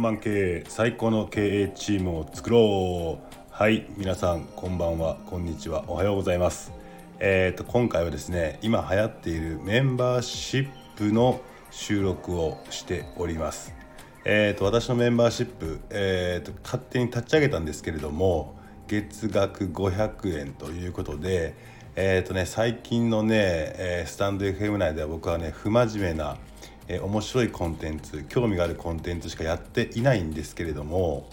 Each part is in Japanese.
ンマン経営最高の経営チームを作ろう。はい皆さんこんばんは。こんにちは。おはようございます。えーと今回はですね今流行っているメンバーシップの収録をしております。えーと私のメンバーシップ、えーと勝手に立ち上げたんですけれども月額500円ということでえーとね、最近のね、えー、スタンド FM 内では僕はね不真面目な、えー、面白いコンテンツ興味があるコンテンツしかやっていないんですけれども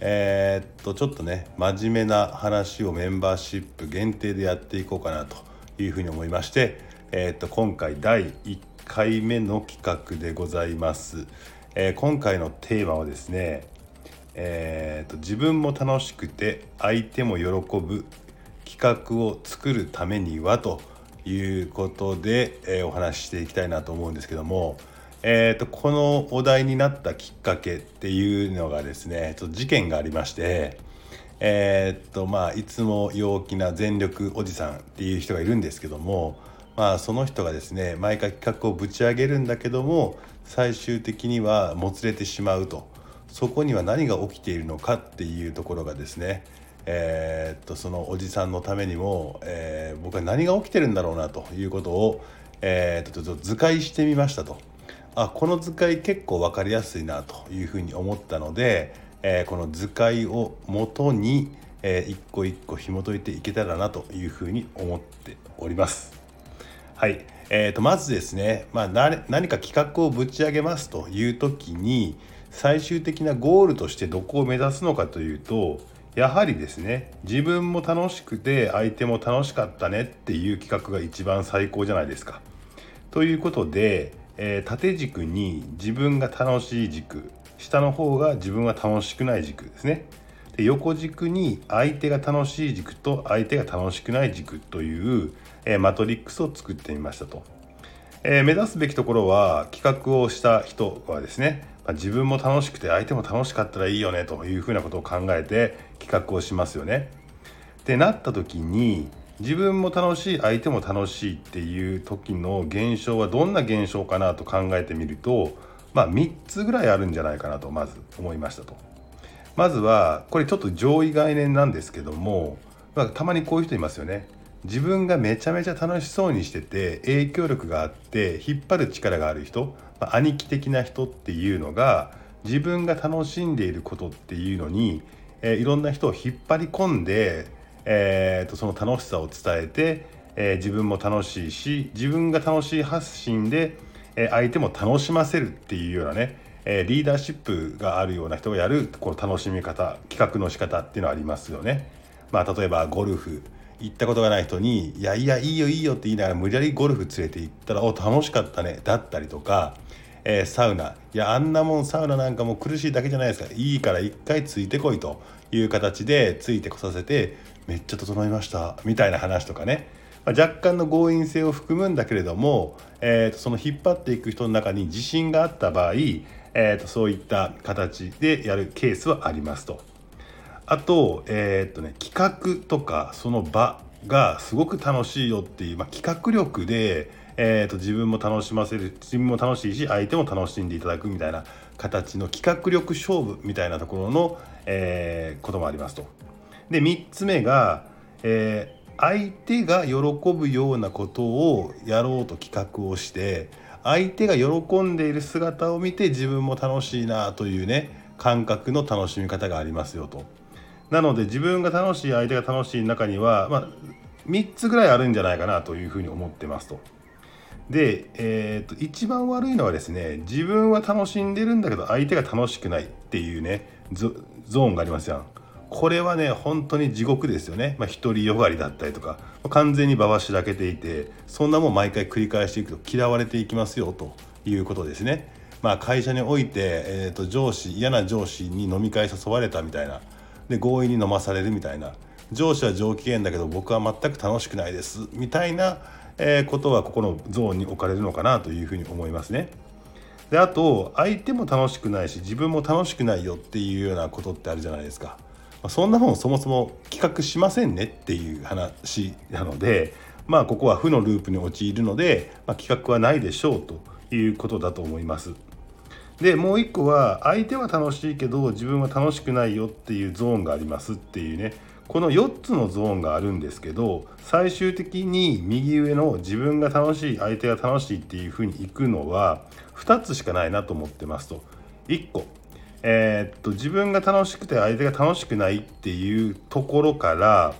えー、っとちょっとね真面目な話をメンバーシップ限定でやっていこうかなというふうに思いまして、えー、っと今回第1回目の企画でございます。えー、今回のテーマはですねえーと自分も楽しくて相手も喜ぶ企画を作るためにはということで、えー、お話ししていきたいなと思うんですけども、えーと、このお題になったきっかけっていうのがですねちょっと事件がありまして、えーとまあ、いつも陽気な全力おじさんっていう人がいるんですけども、まあ、その人がですね毎回企画をぶち上げるんだけども最終的にはもつれてしまうと。そこには何が起きているのかっていうところがですねえー、っとそのおじさんのためにも、えー、僕は何が起きてるんだろうなということを、えー、とちょっと図解してみましたと。あこの図解結構分かりやすいなというふうに思ったので、えこの図解をもとに、え一個一個紐解いていけたらなというふうに思っております。はい、えー、とまずですね、まあ、何か企画をぶち上げますという時に最終的なゴールとしてどこを目指すのかというとやはりですね自分も楽しくて相手も楽しかったねっていう企画が一番最高じゃないですか。ということで、えー、縦軸に自分が楽しい軸下の方が自分は楽しくない軸ですね。で横軸に相手が楽しい軸と相手が楽しくない軸という、えー、マトリックスを作ってみましたと。えー、目指すべきところは企画をした人はですねま自分も楽しくて相手も楽しかったらいいよねというふうなことを考えて企画をしますよね。ってなった時に自分も楽しい相手も楽しいっていう時の現象はどんな現象かなと考えてみるとまあ3つぐらいあるんじゃないかなとまず思いましたと。まずはこれちょっと上位概念なんですけども、まあ、たまにこういう人いますよね。自分がめちゃめちゃ楽しそうにしてて影響力があって引っ張る力がある人まあ、兄貴的な人っていうのが自分が楽しんでいることっていうのに、えー、いろんな人を引っ張り込んで、えーと、その楽しさを伝えて、えー、自分も楽しいし自分が楽しい発信で、えー、相手も楽しませるっていうようなね、えー、リーダーシップがあるような人がやるこの楽しみ方企画の仕方っていうのはありますよね。まあ、例えばゴルフ。行ったことがない人に「いやいやいいよいいよ」って言いながら無理やりゴルフ連れて行ったら「お楽しかったね」だったりとか、えー、サウナ。いやあんなもんサウナなんかも苦しいだけじゃないですか。いいから一回ついてこいという形でついてこさせてめっちゃ整いましたみたいな話とかね、まあ、若干の強引性を含むんだけれども、えー、とその引っ張っていく人の中に自信があった場合、えー、とそういった形でやるケースはありますと。あと,、えーとね、企画とかその場がすごく楽しいよっていう、まあ、企画力で、えーと、自分も楽しませる自分も楽しいし相手も楽しんでいただくみたいな形の企画力勝負みたいなところの、えー、こともありますと。で3つ目が、えー、相手が喜ぶようなことをやろうと企画をして相手が喜んでいる姿を見て自分も楽しいなというね感覚の楽しみ方がありますよと。なので自分が楽しい相手が楽しい中には、まあ、3つぐらいあるんじゃないかなというふうに思ってますと。で、えーと、一番悪いのはですね自分は楽しんでるんだけど相手が楽しくないっていうねゾーンがありますやん。これはね本当に地獄ですよね、まあ、独りよがりだったりとか完全に場はしらけていてそんなもん毎回繰り返していくと嫌われていきますよということですね。まあ、会社において、えーと上司嫌な上司に飲み会誘われたみたいなで強引に飲まされるみたいな上司は上機嫌だけど僕は全く楽しくないですみたいな、えー、ことはここのゾーンに置かれるのかなというふうに思いますね。であと相手も楽しくないし自分も楽しくないよっていうようなことってあるじゃないですか。ま、そんな本そもそも企画しませんねっていう話なのでまあここは負のループに陥るので、まあ、企画はないでしょうということだと思います。でもう一個は相手は楽しいけど自分は楽しくないよっていうゾーンがありますっていうね。この4つのゾーンがあるんですけど最終的に右上の自分が楽しい相手が楽しいっていうふうにいくのは2つしかないなと思ってますと。1個。えー、っと自分が楽しくて相手が楽しくないっていうところから、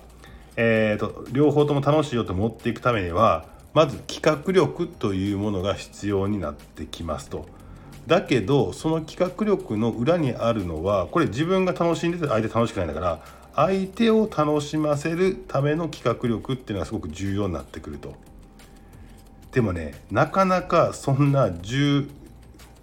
えー、っと両方とも楽しいよと持っていくためにはまず企画力というものが必要になってきますと。だけどその企画力の裏にあるのはこれ自分が楽しんでて相手楽しくないんだから相手を楽しませるための企画力っていうのがすごく重要になってくると。でもねなかなかそんな10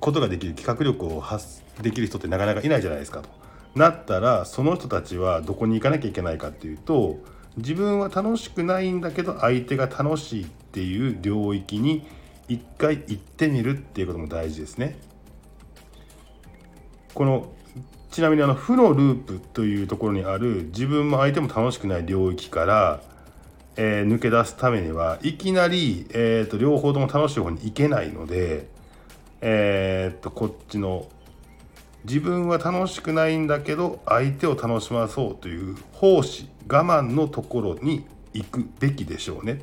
ことができる企画力を発できる人ってなかなかいないじゃないですかと。なったらその人たちはどこに行かなきゃいけないかっていうと自分は楽しくないんだけど相手が楽しいっていう領域に一回行ってみるっていうことも大事ですね。このちなみにあの負のループというところにある自分も相手も楽しくない領域から、えー、抜け出すためにはいきなり、えーと、両方とも楽しい方に行けないので、えーと、こっちの自分は楽しくないんだけど相手を楽しまそうという奉仕我慢のところに行くべきでしょうね。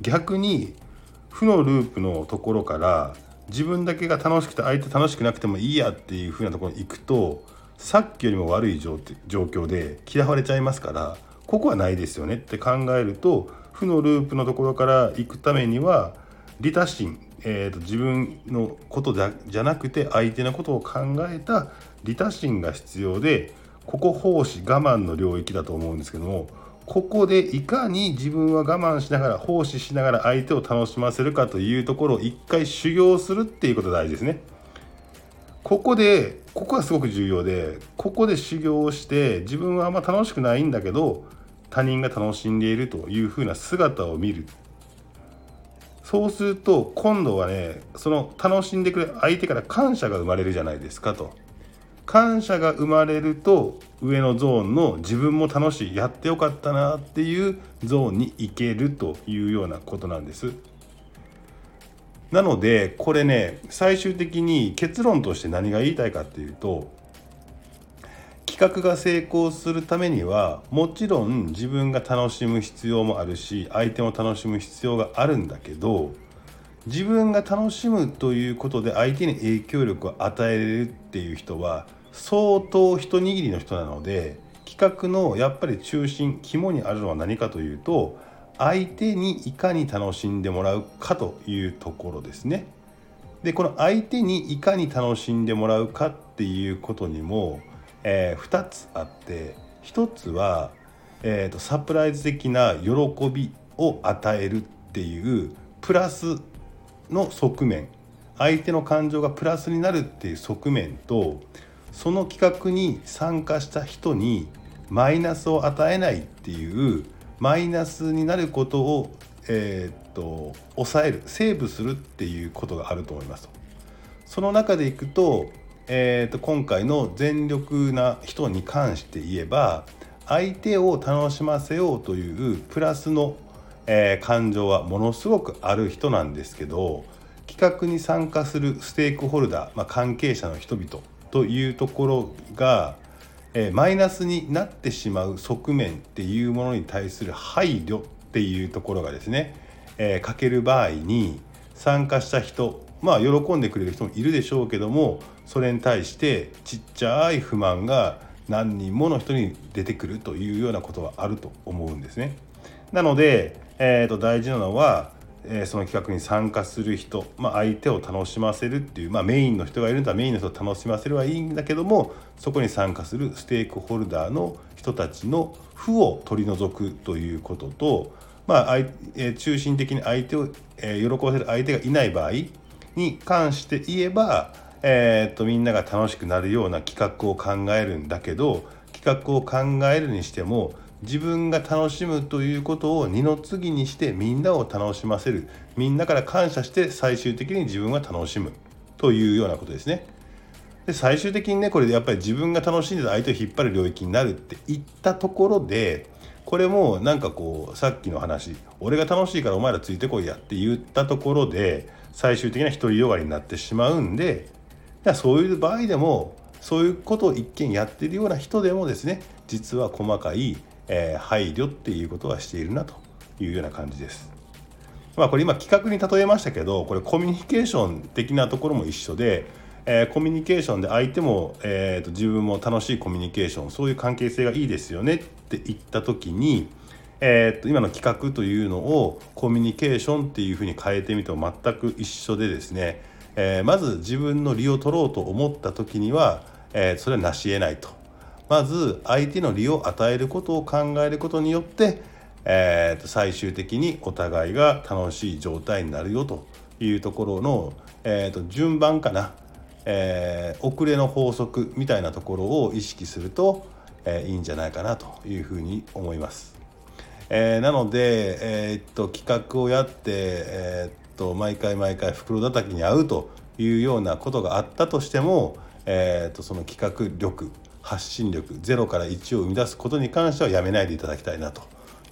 逆に負のループのところから自分だけが楽しくて相手楽しくなくてもいいやっていう風なところに行くとさっきよりも悪い状況で嫌われちゃいますからここはないですよねって考えると負のループのところから行くためには利他心、えーと、自分のことじゃなくて相手のことを考えた利他心が必要でここ奉仕我慢の領域だと思うんですけどもここでいかに自分は我慢しながら奉仕しながら相手を楽しませるかというところを一回修行するっていうことが大事ですね。ここでここがすごく重要でここで修行をして自分はあんま楽しくないんだけど他人が楽しんでいるというふうな姿を見るそうすると今度はねその楽しんでくれる相手から感謝が生まれるじゃないですかと。感謝が生まれると上のゾーンの自分も楽しいやってよかったなっていうゾーンに行けるというようなことなんです。なのでこれね最終的に結論として何が言いたいかっていうと企画が成功するためにはもちろん自分が楽しむ必要もあるし相手も楽しむ必要があるんだけど自分が楽しむということで相手に影響力を与えるっていう人は相当一握りの人なので企画のやっぱり中心肝にあるのは何かというと相手にいかに楽しんでもらうかというところですね。でこの相手にいかに楽しんでもらうかっていうことにも、えー、2つあって1つは、えーと、サプライズ的な喜びを与えるっていうプラスの側面。相手の感情がプラスになるっていう側面とその企画に参加した人にマイナスを与えないっていうマイナスになることを、えー、っと抑えるセーブするっていうことがあると思いますその中でいくと,、えー、と今回の全力な人に関して言えば相手を楽しませようというプラスの、えー、感情はものすごくある人なんですけど企画に参加するステークホルダー、まあ、関係者の人々というところが、えー、マイナスになってしまう側面っていうものに対する配慮っていうところがですね、えー、かける場合に参加した人まあ喜んでくれる人もいるでしょうけどもそれに対してちっちゃい不満が何人もの人に出てくるというようなことはあると思うんですね。なので、えー、と大事なのはえー、その企画に参加する人、まあ、相手を楽しませるっていう、まあ、メインの人がいるんだメインの人を楽しませればいいんだけどもそこに参加するステークホルダーの人たちの負を取り除くということと、まあえー、中心的に相手を、え、喜ばせる相手がいない場合に関して言えば、えー、っとみんなが楽しくなるような企画を考えるんだけど企画を考えるにしても自分が楽しむということを二の次にしてみんなを楽しませるみんなから感謝して最終的に自分は楽しむというようなことですね。で最終的にねこれでやっぱり自分が楽しんで相手を引っ張る領域になるって言ったところでこれもなんかこうさっきの話俺が楽しいからお前らついてこいやって言ったところで最終的な独りよがりになってしまうんでそういう場合でもそういうことを一見やってるような人でもですね実は細かい、えー、配慮っていうことはしているなというような感じです。まあこれ今企画に例えましたけどこれコミュニケーション的なところも一緒で、えー、コミュニケーションで相手も、えーと、自分も楽しいコミュニケーションそういう関係性がいいですよねって言った時に、えーと今の企画というのをコミュニケーションっていうふうに変えてみても全く一緒でですね、えー、まず自分の利を取ろうと思った時には、えー、それは成し得ないと。まず相手の利を与えることを考えることによって、えー、と最終的にお互いが楽しい状態になるよというところの、えー、と順番かな、えー、遅れの法則みたいなところを意識すると、えー、いいんじゃないかなというふうに思います。えー、なので、えー、っと企画をやって、えー、っと毎回毎回袋叩きに合うというようなことがあったとしても、えー、っとその企画力発信力0から1を生み出すことに関してはやめないでいただきたいなと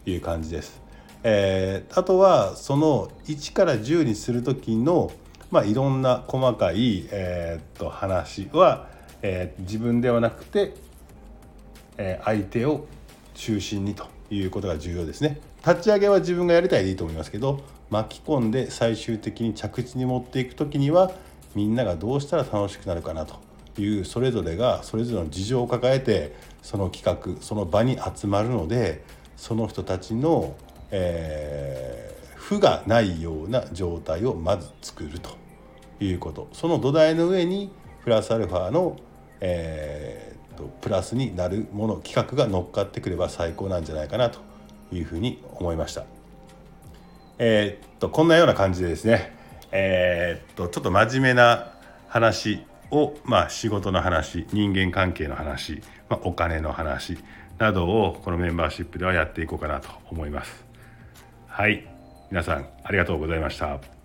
いう感じです。えー、あとはその1から10にする時の、まあ、いろんな細かい、えー、っと話は、えー、自分ではなくて、え相手を中心にということが重要ですね。立ち上げは自分がやりたいでいいと思いますけど巻き込んで最終的に着地に持っていく時にはみんながどうしたら楽しくなるかなというそれぞれがそれぞれの事情を抱えてその企画その場に集まるのでその人たちの、えー、負がないような状態をまず作るということその土台の上にプラスアルファの、えーと、プラスになるもの企画が乗っかってくれば最高なんじゃないかなというふうに思いました。えー、っとこんなような感じでですねえー、っとちょっと真面目な話を、まあ、仕事の話人間関係の話、まあ、お金の話などをこのメンバーシップではやっていこうかなと思います。はい皆さんありがとうございました。